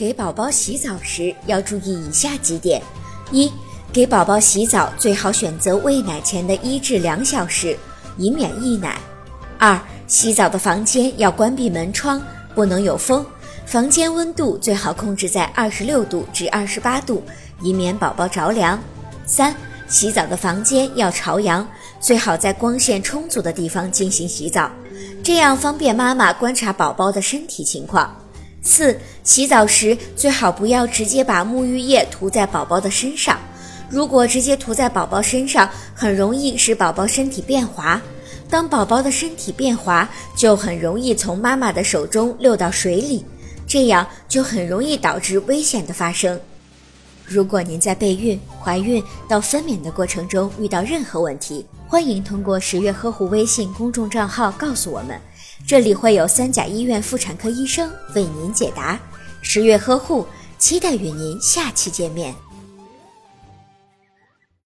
给宝宝洗澡时要注意以下几点：一、给宝宝洗澡最好选择喂奶前的一至两小时，以免溢奶；二、洗澡的房间要关闭门窗，不能有风，房间温度最好控制在二十六度至二十八度，以免宝宝着凉；三、洗澡的房间要朝阳，最好在光线充足的地方进行洗澡，这样方便妈妈观察宝宝的身体情况。四、洗澡时最好不要直接把沐浴液涂在宝宝的身上，如果直接涂在宝宝身上，很容易使宝宝身体变滑。当宝宝的身体变滑，就很容易从妈妈的手中溜到水里，这样就很容易导致危险的发生。如果您在备孕、怀孕到分娩的过程中遇到任何问题，欢迎通过十月呵护微信公众账号告诉我们。这里会有三甲医院妇产科医生为您解答。十月呵护，期待与您下期见面。